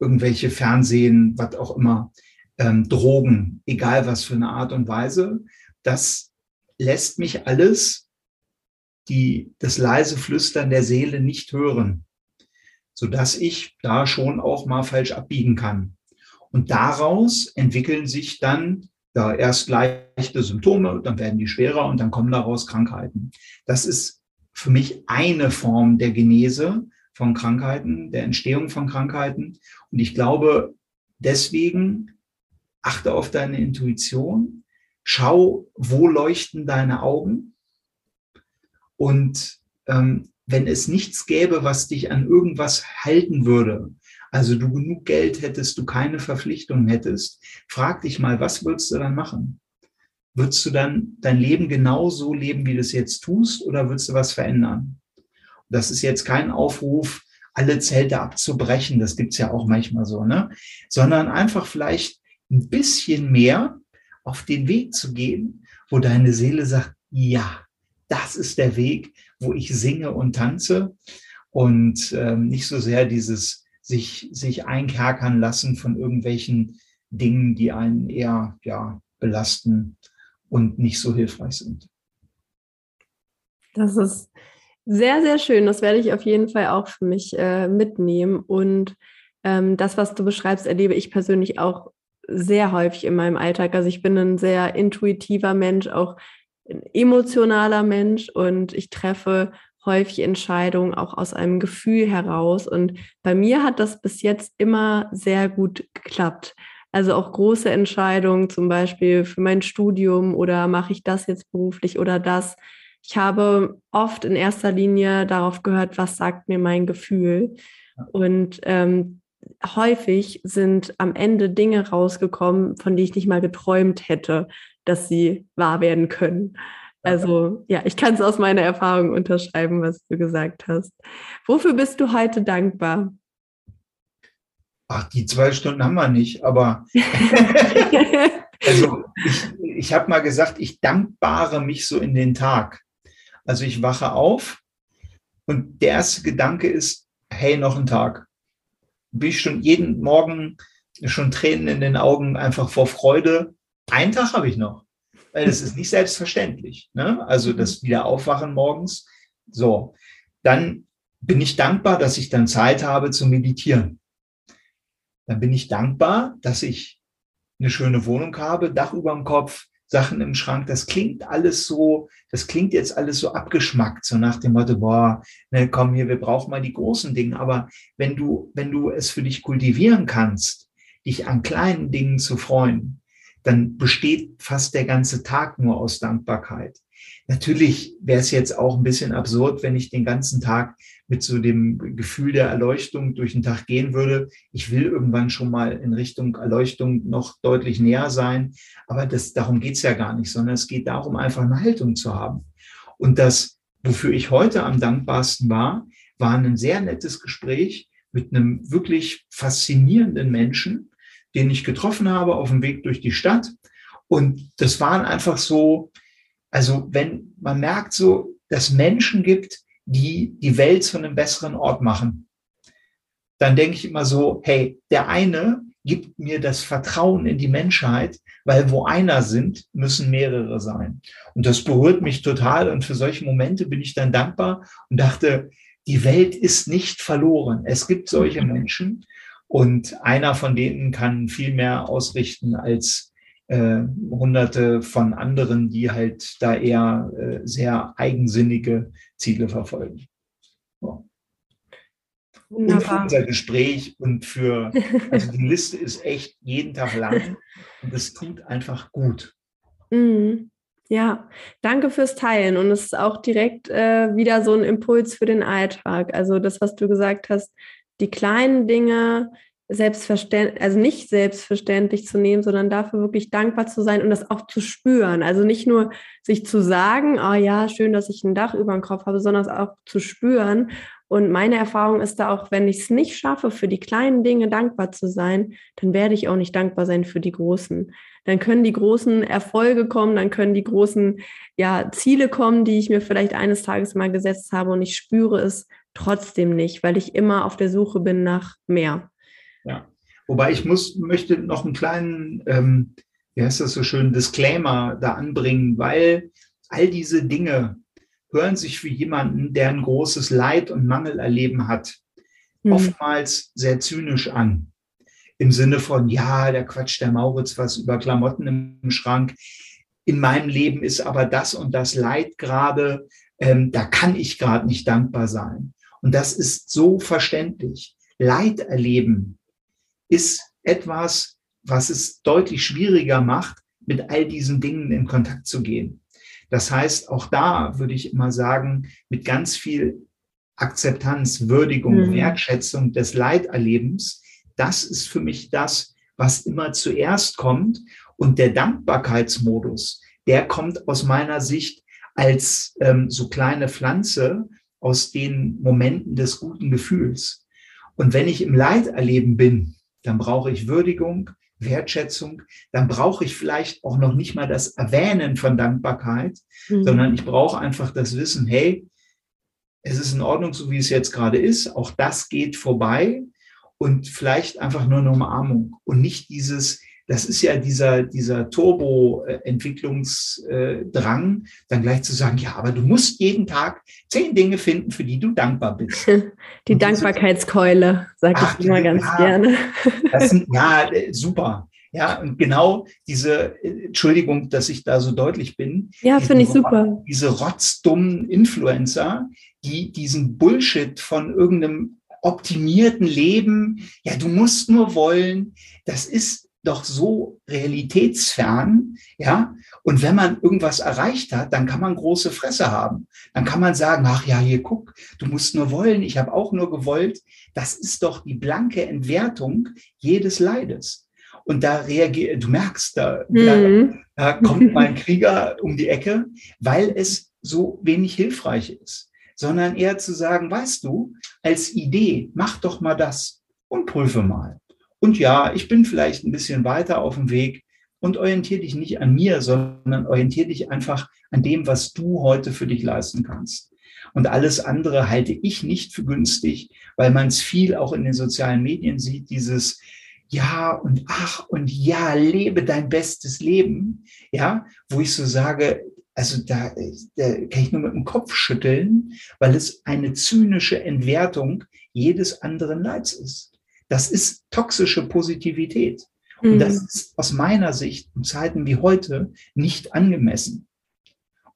irgendwelche Fernsehen, was auch immer, ähm, Drogen, egal was für eine Art und Weise, das lässt mich alles die, das leise Flüstern der Seele nicht hören, sodass ich da schon auch mal falsch abbiegen kann. Und daraus entwickeln sich dann ja, erst leichte Symptome, dann werden die schwerer und dann kommen daraus Krankheiten. Das ist für mich eine Form der Genese, von Krankheiten, der Entstehung von Krankheiten. Und ich glaube, deswegen achte auf deine Intuition, schau, wo leuchten deine Augen. Und ähm, wenn es nichts gäbe, was dich an irgendwas halten würde, also du genug Geld hättest, du keine Verpflichtungen hättest, frag dich mal, was würdest du dann machen? Würdest du dann dein Leben genauso leben, wie du es jetzt tust, oder würdest du was verändern? Das ist jetzt kein Aufruf, alle Zelte abzubrechen, das gibt's ja auch manchmal so, ne? Sondern einfach vielleicht ein bisschen mehr auf den Weg zu gehen, wo deine Seele sagt, ja, das ist der Weg, wo ich singe und tanze und ähm, nicht so sehr dieses sich, sich einkerkern lassen von irgendwelchen Dingen, die einen eher ja, belasten und nicht so hilfreich sind. Das ist sehr, sehr schön. Das werde ich auf jeden Fall auch für mich äh, mitnehmen. Und ähm, das, was du beschreibst, erlebe ich persönlich auch sehr häufig in meinem Alltag. Also ich bin ein sehr intuitiver Mensch, auch ein emotionaler Mensch und ich treffe häufig Entscheidungen auch aus einem Gefühl heraus. Und bei mir hat das bis jetzt immer sehr gut geklappt. Also auch große Entscheidungen, zum Beispiel für mein Studium oder mache ich das jetzt beruflich oder das. Ich habe oft in erster Linie darauf gehört, was sagt mir mein Gefühl. Und ähm, häufig sind am Ende Dinge rausgekommen, von denen ich nicht mal geträumt hätte, dass sie wahr werden können. Also ja, ich kann es aus meiner Erfahrung unterschreiben, was du gesagt hast. Wofür bist du heute dankbar? Ach, die zwei Stunden haben wir nicht, aber also ich, ich habe mal gesagt, ich dankbare mich so in den Tag. Also ich wache auf und der erste Gedanke ist, hey, noch ein Tag. Bin ich schon jeden Morgen schon Tränen in den Augen einfach vor Freude. Einen Tag habe ich noch weil es ist nicht selbstverständlich. Ne? Also mhm. das Wiederaufwachen morgens. So, dann bin ich dankbar, dass ich dann Zeit habe zu meditieren. Dann bin ich dankbar, dass ich eine schöne Wohnung habe, Dach über dem Kopf, Sachen im Schrank. Das klingt alles so, das klingt jetzt alles so abgeschmackt, so nach dem Motto, boah, ne, komm hier, wir brauchen mal die großen Dinge. Aber wenn du, wenn du es für dich kultivieren kannst, dich an kleinen Dingen zu freuen, dann besteht fast der ganze Tag nur aus Dankbarkeit. Natürlich wäre es jetzt auch ein bisschen absurd, wenn ich den ganzen Tag mit so dem Gefühl der Erleuchtung durch den Tag gehen würde. Ich will irgendwann schon mal in Richtung Erleuchtung noch deutlich näher sein. Aber das, darum geht's ja gar nicht, sondern es geht darum, einfach eine Haltung zu haben. Und das, wofür ich heute am dankbarsten war, war ein sehr nettes Gespräch mit einem wirklich faszinierenden Menschen, den ich getroffen habe auf dem Weg durch die Stadt. Und das waren einfach so, also wenn man merkt so, dass Menschen gibt, die die Welt zu einem besseren Ort machen, dann denke ich immer so, hey, der eine gibt mir das Vertrauen in die Menschheit, weil wo einer sind, müssen mehrere sein. Und das berührt mich total. Und für solche Momente bin ich dann dankbar und dachte, die Welt ist nicht verloren. Es gibt solche Menschen und einer von denen kann viel mehr ausrichten als äh, hunderte von anderen, die halt da eher äh, sehr eigensinnige Ziele verfolgen. So. Und für unser Gespräch und für, also die Liste ist echt jeden Tag lang und es tut einfach gut. Mhm. Ja, danke fürs Teilen. Und es ist auch direkt äh, wieder so ein Impuls für den Alltag. Also das, was du gesagt hast, die kleinen Dinge selbstverständlich, also nicht selbstverständlich zu nehmen, sondern dafür wirklich dankbar zu sein und das auch zu spüren. Also nicht nur sich zu sagen, oh ja, schön, dass ich ein Dach über dem Kopf habe, sondern es auch zu spüren. Und meine Erfahrung ist da auch, wenn ich es nicht schaffe, für die kleinen Dinge dankbar zu sein, dann werde ich auch nicht dankbar sein für die großen. Dann können die großen Erfolge kommen, dann können die großen ja, Ziele kommen, die ich mir vielleicht eines Tages mal gesetzt habe und ich spüre es trotzdem nicht, weil ich immer auf der Suche bin nach mehr. Ja. Wobei ich muss, möchte noch einen kleinen, ähm, wie heißt das so schön, Disclaimer da anbringen, weil all diese Dinge hören sich für jemanden, der ein großes Leid und Mangel erleben hat, mhm. oftmals sehr zynisch an. Im Sinne von, ja, der Quatsch der Mauritz was über Klamotten im Schrank. In meinem Leben ist aber das und das Leid gerade, ähm, da kann ich gerade nicht dankbar sein. Und das ist so verständlich. Leid erleben ist etwas, was es deutlich schwieriger macht, mit all diesen Dingen in Kontakt zu gehen. Das heißt, auch da würde ich immer sagen, mit ganz viel Akzeptanz, Würdigung, mhm. Wertschätzung des Leiterlebens, das ist für mich das, was immer zuerst kommt. Und der Dankbarkeitsmodus, der kommt aus meiner Sicht als ähm, so kleine Pflanze aus den Momenten des guten Gefühls. Und wenn ich im Leiterleben bin, dann brauche ich Würdigung, Wertschätzung, dann brauche ich vielleicht auch noch nicht mal das Erwähnen von Dankbarkeit, mhm. sondern ich brauche einfach das Wissen, hey, es ist in Ordnung, so wie es jetzt gerade ist, auch das geht vorbei und vielleicht einfach nur eine Umarmung und nicht dieses, das ist ja dieser, dieser Turbo-Entwicklungsdrang, dann gleich zu sagen, ja, aber du musst jeden Tag zehn Dinge finden, für die du dankbar bist. Die und Dankbarkeitskeule, sage ich immer ganz ja, gerne. Sind, ja, äh, super. Ja, und genau diese, äh, Entschuldigung, dass ich da so deutlich bin. Ja, finde ich super. Diese rotzdummen Influencer, die diesen Bullshit von irgendeinem optimierten Leben, ja, du musst nur wollen, das ist doch so realitätsfern, ja. Und wenn man irgendwas erreicht hat, dann kann man große Fresse haben. Dann kann man sagen, ach ja, hier guck, du musst nur wollen, ich habe auch nur gewollt. Das ist doch die blanke Entwertung jedes Leides. Und da reagiert, du merkst, da, mhm. da, da kommt mein Krieger um die Ecke, weil es so wenig hilfreich ist, sondern eher zu sagen, weißt du, als Idee, mach doch mal das und prüfe mal. Und ja, ich bin vielleicht ein bisschen weiter auf dem Weg und orientiere dich nicht an mir, sondern orientiere dich einfach an dem, was du heute für dich leisten kannst. Und alles andere halte ich nicht für günstig, weil man es viel auch in den sozialen Medien sieht, dieses ja und ach und ja, lebe dein bestes Leben, ja, wo ich so sage, also da, da kann ich nur mit dem Kopf schütteln, weil es eine zynische Entwertung jedes anderen Leids ist. Das ist toxische Positivität. Und das mhm. ist aus meiner Sicht in Zeiten wie heute nicht angemessen.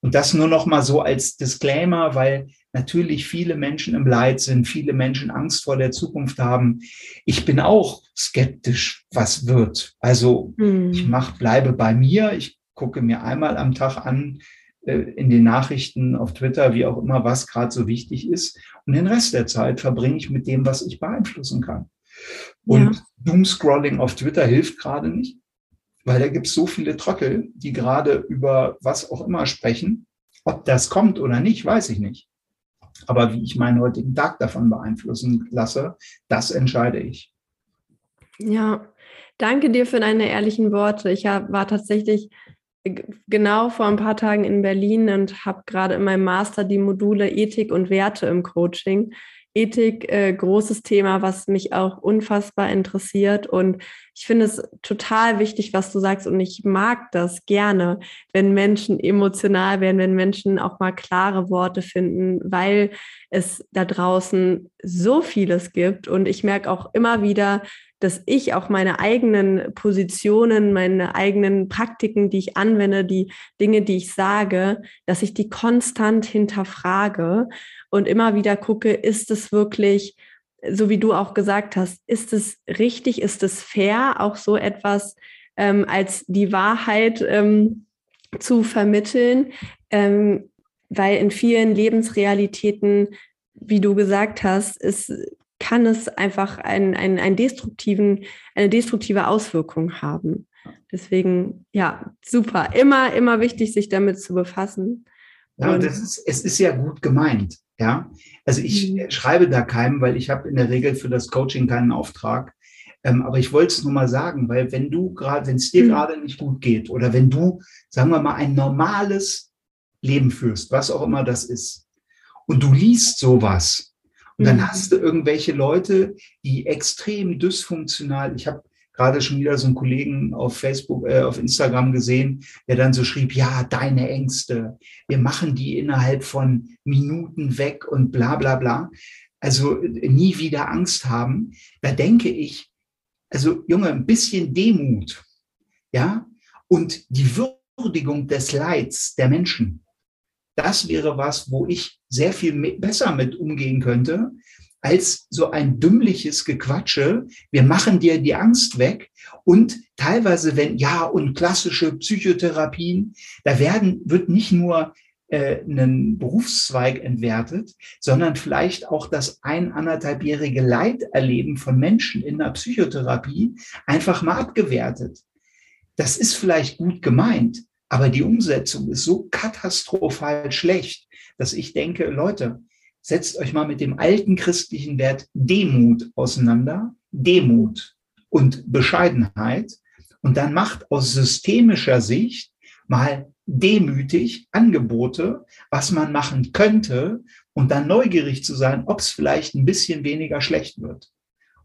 Und das nur noch mal so als Disclaimer, weil natürlich viele Menschen im Leid sind, viele Menschen Angst vor der Zukunft haben. Ich bin auch skeptisch, was wird. Also mhm. ich mach, bleibe bei mir. Ich gucke mir einmal am Tag an, äh, in den Nachrichten auf Twitter, wie auch immer, was gerade so wichtig ist. Und den Rest der Zeit verbringe ich mit dem, was ich beeinflussen kann. Und ja. Doomscrolling auf Twitter hilft gerade nicht, weil da gibt es so viele Trottel, die gerade über was auch immer sprechen. Ob das kommt oder nicht, weiß ich nicht. Aber wie ich meinen heutigen Tag davon beeinflussen lasse, das entscheide ich. Ja, danke dir für deine ehrlichen Worte. Ich war tatsächlich genau vor ein paar Tagen in Berlin und habe gerade in meinem Master die Module Ethik und Werte im Coaching. Ethik äh, großes Thema, was mich auch unfassbar interessiert. Und ich finde es total wichtig, was du sagst. Und ich mag das gerne, wenn Menschen emotional werden, wenn Menschen auch mal klare Worte finden, weil es da draußen so vieles gibt. Und ich merke auch immer wieder, dass ich auch meine eigenen Positionen, meine eigenen Praktiken, die ich anwende, die Dinge, die ich sage, dass ich die konstant hinterfrage und immer wieder gucke, ist es wirklich, so wie du auch gesagt hast, ist es richtig, ist es fair, auch so etwas ähm, als die Wahrheit ähm, zu vermitteln, ähm, weil in vielen Lebensrealitäten, wie du gesagt hast, ist, kann es einfach ein, ein, ein destruktiven, eine destruktive Auswirkung haben. Deswegen, ja, super. Immer, immer wichtig, sich damit zu befassen. Ja, und das ist, es ist ja gut gemeint. Ja, also ich mhm. schreibe da keinem, weil ich habe in der Regel für das Coaching keinen Auftrag. Ähm, aber ich wollte es nur mal sagen, weil wenn du gerade, wenn es dir mhm. gerade nicht gut geht oder wenn du, sagen wir mal, ein normales Leben führst, was auch immer das ist, und du liest sowas, und dann mhm. hast du irgendwelche Leute, die extrem dysfunktional, ich habe gerade schon wieder so einen Kollegen auf Facebook, äh, auf Instagram gesehen, der dann so schrieb, ja, deine Ängste, wir machen die innerhalb von Minuten weg und bla bla bla. Also äh, nie wieder Angst haben. Da denke ich, also Junge, ein bisschen Demut, ja, und die Würdigung des Leids der Menschen. das wäre was, wo ich sehr viel besser mit umgehen könnte, als so ein dümmliches Gequatsche. Wir machen dir die Angst weg. Und teilweise, wenn, ja, und klassische Psychotherapien, da werden, wird nicht nur äh, einen Berufszweig entwertet, sondern vielleicht auch das ein, anderthalbjährige Leiterleben von Menschen in der Psychotherapie einfach mal abgewertet. Das ist vielleicht gut gemeint, aber die Umsetzung ist so katastrophal schlecht, dass ich denke, Leute, setzt euch mal mit dem alten christlichen Wert Demut auseinander. Demut und Bescheidenheit. Und dann macht aus systemischer Sicht mal demütig Angebote, was man machen könnte und dann neugierig zu sein, ob es vielleicht ein bisschen weniger schlecht wird.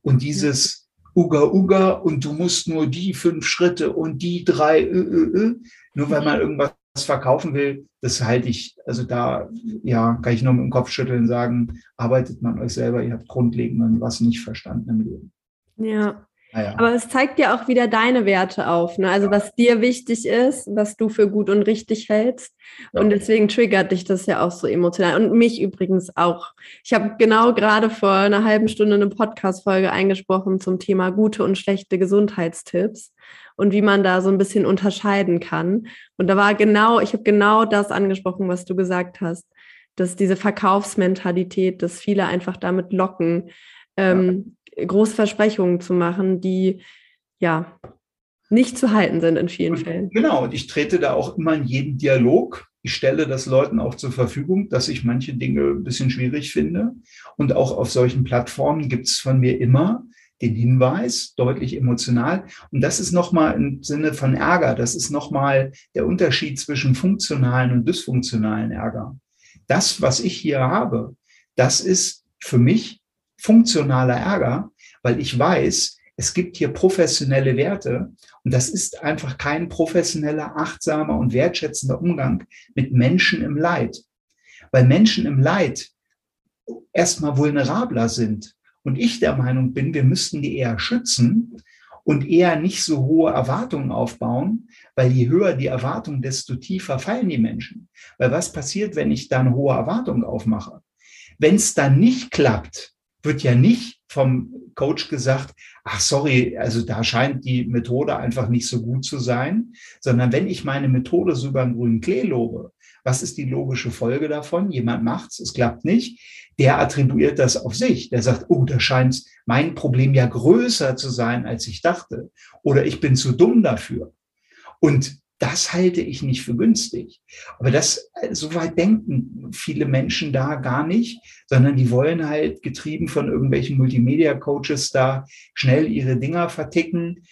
Und dieses Uga Uga und du musst nur die fünf Schritte und die drei, ö, ö, ö, nur weil man irgendwas verkaufen will, das halte ich, also da, ja, kann ich nur mit dem Kopf schütteln sagen, arbeitet man euch selber, ihr habt grundlegend was nicht verstanden im Leben. Ja. Naja. Aber es zeigt ja auch wieder deine Werte auf, ne? also was dir wichtig ist, was du für gut und richtig hältst. Ja. Und deswegen triggert dich das ja auch so emotional. Und mich übrigens auch. Ich habe genau gerade vor einer halben Stunde eine Podcast-Folge eingesprochen zum Thema gute und schlechte Gesundheitstipps und wie man da so ein bisschen unterscheiden kann. Und da war genau, ich habe genau das angesprochen, was du gesagt hast, dass diese Verkaufsmentalität, dass viele einfach damit locken, ähm, ja. Großversprechungen zu machen, die ja nicht zu halten sind in vielen Fällen. Genau, und ich trete da auch immer in jeden Dialog. Ich stelle das Leuten auch zur Verfügung, dass ich manche Dinge ein bisschen schwierig finde. Und auch auf solchen Plattformen gibt es von mir immer den Hinweis, deutlich emotional. Und das ist nochmal im Sinne von Ärger, das ist nochmal der Unterschied zwischen funktionalen und dysfunktionalen Ärger. Das, was ich hier habe, das ist für mich funktionaler Ärger, weil ich weiß, es gibt hier professionelle Werte und das ist einfach kein professioneller, achtsamer und wertschätzender Umgang mit Menschen im Leid. Weil Menschen im Leid erstmal vulnerabler sind und ich der Meinung bin, wir müssten die eher schützen und eher nicht so hohe Erwartungen aufbauen, weil je höher die Erwartung, desto tiefer fallen die Menschen. Weil was passiert, wenn ich da eine hohe Erwartung aufmache? Wenn es dann nicht klappt, wird ja nicht vom Coach gesagt, ach sorry, also da scheint die Methode einfach nicht so gut zu sein, sondern wenn ich meine Methode so über einen grünen Klee lobe, was ist die logische Folge davon? Jemand macht's, es klappt nicht. Der attribuiert das auf sich. Der sagt, oh, da scheint mein Problem ja größer zu sein, als ich dachte. Oder ich bin zu dumm dafür. Und das halte ich nicht für günstig. Aber das, so weit denken viele Menschen da gar nicht, sondern die wollen halt getrieben von irgendwelchen Multimedia-Coaches da schnell ihre Dinger verticken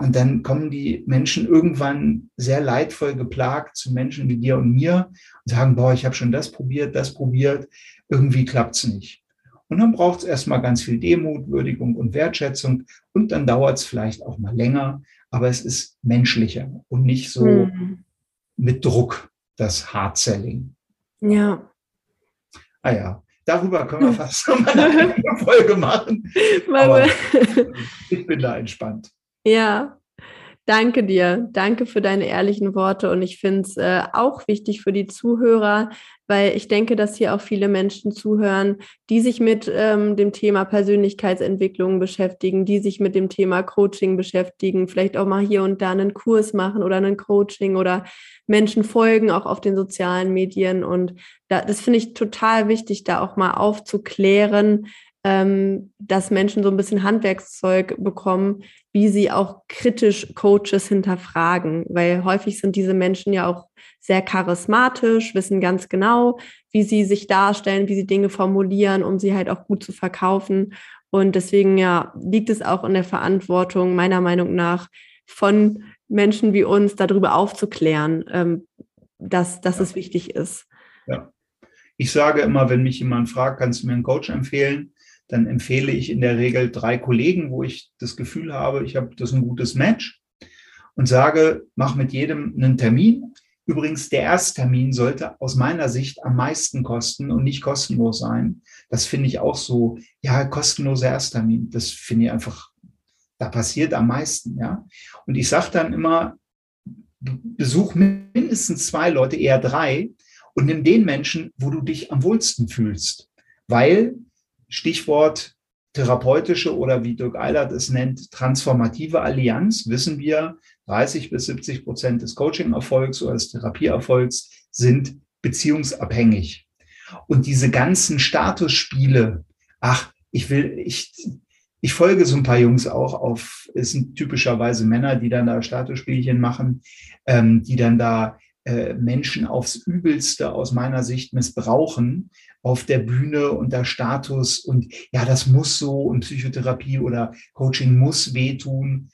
und dann kommen die Menschen irgendwann sehr leidvoll geplagt zu Menschen wie dir und mir und sagen, boah, ich habe schon das probiert, das probiert, irgendwie klappt's nicht. Und dann braucht es erstmal ganz viel Demut, Würdigung und Wertschätzung und dann dauert es vielleicht auch mal länger, aber es ist menschlicher und nicht so mhm. mit Druck, das Hard-Selling. Ja. Ah ja, darüber können wir fast mal eine Folge machen. Aber ich bin da entspannt. Ja, danke dir. Danke für deine ehrlichen Worte. Und ich finde es äh, auch wichtig für die Zuhörer, weil ich denke, dass hier auch viele Menschen zuhören, die sich mit ähm, dem Thema Persönlichkeitsentwicklung beschäftigen, die sich mit dem Thema Coaching beschäftigen, vielleicht auch mal hier und da einen Kurs machen oder einen Coaching oder Menschen folgen, auch auf den sozialen Medien. Und da, das finde ich total wichtig, da auch mal aufzuklären, ähm, dass Menschen so ein bisschen Handwerkszeug bekommen, wie sie auch kritisch Coaches hinterfragen, weil häufig sind diese Menschen ja auch sehr charismatisch, wissen ganz genau, wie sie sich darstellen, wie sie Dinge formulieren, um sie halt auch gut zu verkaufen. Und deswegen ja liegt es auch in der Verantwortung meiner Meinung nach von Menschen wie uns darüber aufzuklären, ähm, dass, dass ja. es wichtig ist. Ja. Ich sage immer, wenn mich jemand fragt, kannst du mir einen Coach empfehlen? Dann empfehle ich in der Regel drei Kollegen, wo ich das Gefühl habe, ich habe das ein gutes Match und sage, mach mit jedem einen Termin. Übrigens, der Ersttermin sollte aus meiner Sicht am meisten kosten und nicht kostenlos sein. Das finde ich auch so, ja, kostenloser Ersttermin. Das finde ich einfach, da passiert am meisten, ja. Und ich sage dann immer, besuch mindestens zwei Leute, eher drei, und nimm den Menschen, wo du dich am wohlsten fühlst. Weil, Stichwort therapeutische oder wie Dirk Eilert es nennt, transformative Allianz, wissen wir, 30 bis 70 Prozent des Coaching-Erfolgs oder des Therapieerfolgs sind beziehungsabhängig. Und diese ganzen Statusspiele, ach, ich will, ich, ich folge so ein paar Jungs auch auf, es sind typischerweise Männer, die dann da Statusspielchen machen, ähm, die dann da äh, Menschen aufs Übelste aus meiner Sicht missbrauchen auf der Bühne und der Status und ja, das muss so und Psychotherapie oder Coaching muss wehtun.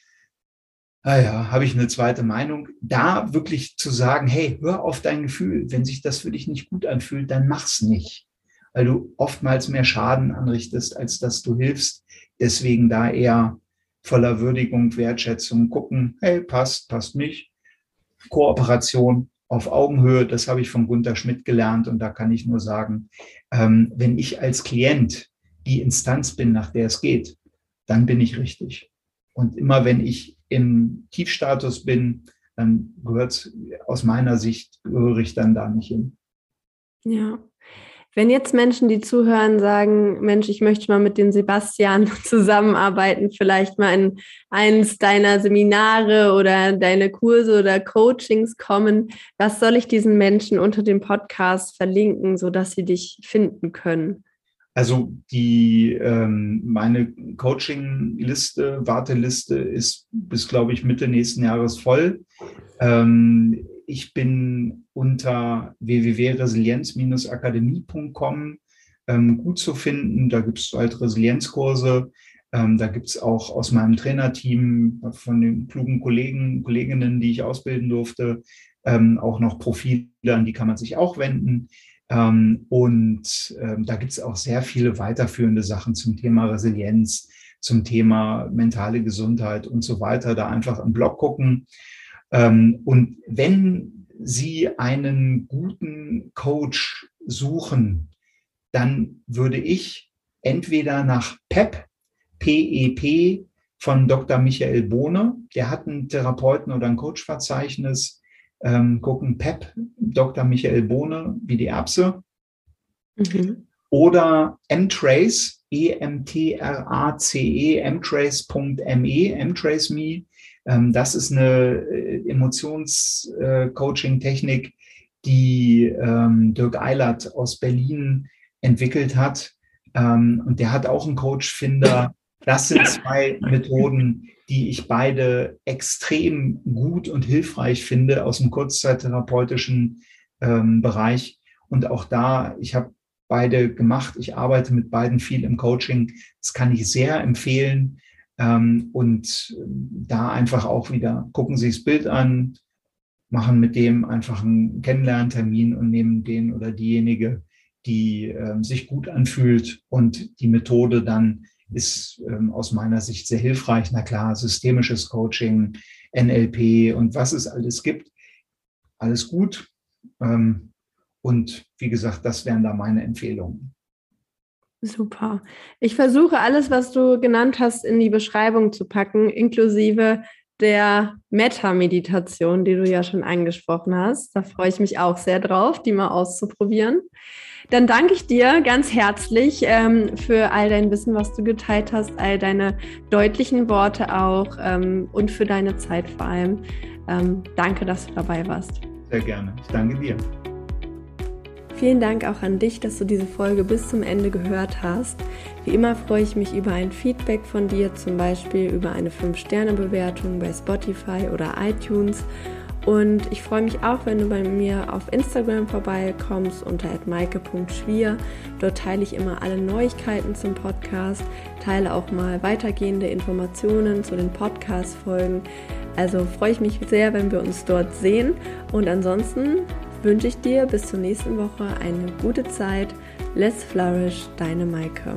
Naja, ah habe ich eine zweite Meinung. Da wirklich zu sagen, hey, hör auf dein Gefühl. Wenn sich das für dich nicht gut anfühlt, dann mach's nicht. Weil du oftmals mehr Schaden anrichtest, als dass du hilfst. Deswegen da eher voller Würdigung, Wertschätzung gucken, hey, passt, passt nicht. Kooperation auf Augenhöhe, das habe ich von Gunther Schmidt gelernt und da kann ich nur sagen, ähm, wenn ich als Klient die Instanz bin, nach der es geht, dann bin ich richtig. Und immer wenn ich im Tiefstatus bin, dann gehört aus meiner Sicht, gehöre ich dann da nicht hin. Ja, wenn jetzt Menschen, die zuhören, sagen, Mensch, ich möchte mal mit dem Sebastian zusammenarbeiten, vielleicht mal in eins deiner Seminare oder deine Kurse oder Coachings kommen, was soll ich diesen Menschen unter dem Podcast verlinken, sodass sie dich finden können? Also die ähm, meine Coaching-Liste, Warteliste ist bis, glaube ich, Mitte nächsten Jahres voll. Ähm, ich bin unter www.resilienz-akademie.com ähm, gut zu finden. Da gibt es halt Resilienzkurse. Ähm, da gibt es auch aus meinem Trainerteam von den klugen Kollegen, Kolleginnen, die ich ausbilden durfte, ähm, auch noch Profile, an die kann man sich auch wenden. Ähm, und ähm, da gibt es auch sehr viele weiterführende Sachen zum Thema Resilienz, zum Thema mentale Gesundheit und so weiter. Da einfach im Blog gucken. Ähm, und wenn Sie einen guten Coach suchen, dann würde ich entweder nach PEP, PEP e von Dr. Michael Bohne, der hat einen Therapeuten oder ein Coachverzeichnis, ähm, gucken PEP, Dr. Michael Bohne, wie die Erbse. Mhm. Oder M-Trace, E-M-T-R-A-C-E, mtrace.me, mtrace.me. Ähm, das ist eine äh, Emotions-Coaching-Technik, die ähm, Dirk Eilert aus Berlin entwickelt hat. Ähm, und der hat auch einen Coach-Finder. Das sind zwei Methoden, die ich beide extrem gut und hilfreich finde aus dem kurzzeittherapeutischen Bereich. Und auch da, ich habe beide gemacht. Ich arbeite mit beiden viel im Coaching. Das kann ich sehr empfehlen. Ähm, und da einfach auch wieder gucken Sie das Bild an, machen mit dem einfach einen Kennenlerntermin und nehmen den oder diejenige, die äh, sich gut anfühlt und die Methode dann ist ähm, aus meiner Sicht sehr hilfreich. Na klar, systemisches Coaching, NLP und was es alles gibt. Alles gut. Ähm, und wie gesagt, das wären da meine Empfehlungen. Super. Ich versuche alles, was du genannt hast, in die Beschreibung zu packen, inklusive der Meta-Meditation, die du ja schon angesprochen hast. Da freue ich mich auch sehr drauf, die mal auszuprobieren. Dann danke ich dir ganz herzlich ähm, für all dein Wissen, was du geteilt hast, all deine deutlichen Worte auch ähm, und für deine Zeit vor allem. Ähm, danke, dass du dabei warst. Sehr gerne. Ich danke dir. Vielen Dank auch an dich, dass du diese Folge bis zum Ende gehört hast. Wie immer freue ich mich über ein Feedback von dir, zum Beispiel über eine 5-Sterne-Bewertung bei Spotify oder iTunes. Und ich freue mich auch, wenn du bei mir auf Instagram vorbeikommst unter @maike.schwier. Dort teile ich immer alle Neuigkeiten zum Podcast, teile auch mal weitergehende Informationen zu den Podcast-Folgen. Also freue ich mich sehr, wenn wir uns dort sehen. Und ansonsten wünsche ich dir bis zur nächsten Woche eine gute Zeit. Let's Flourish, deine Maike.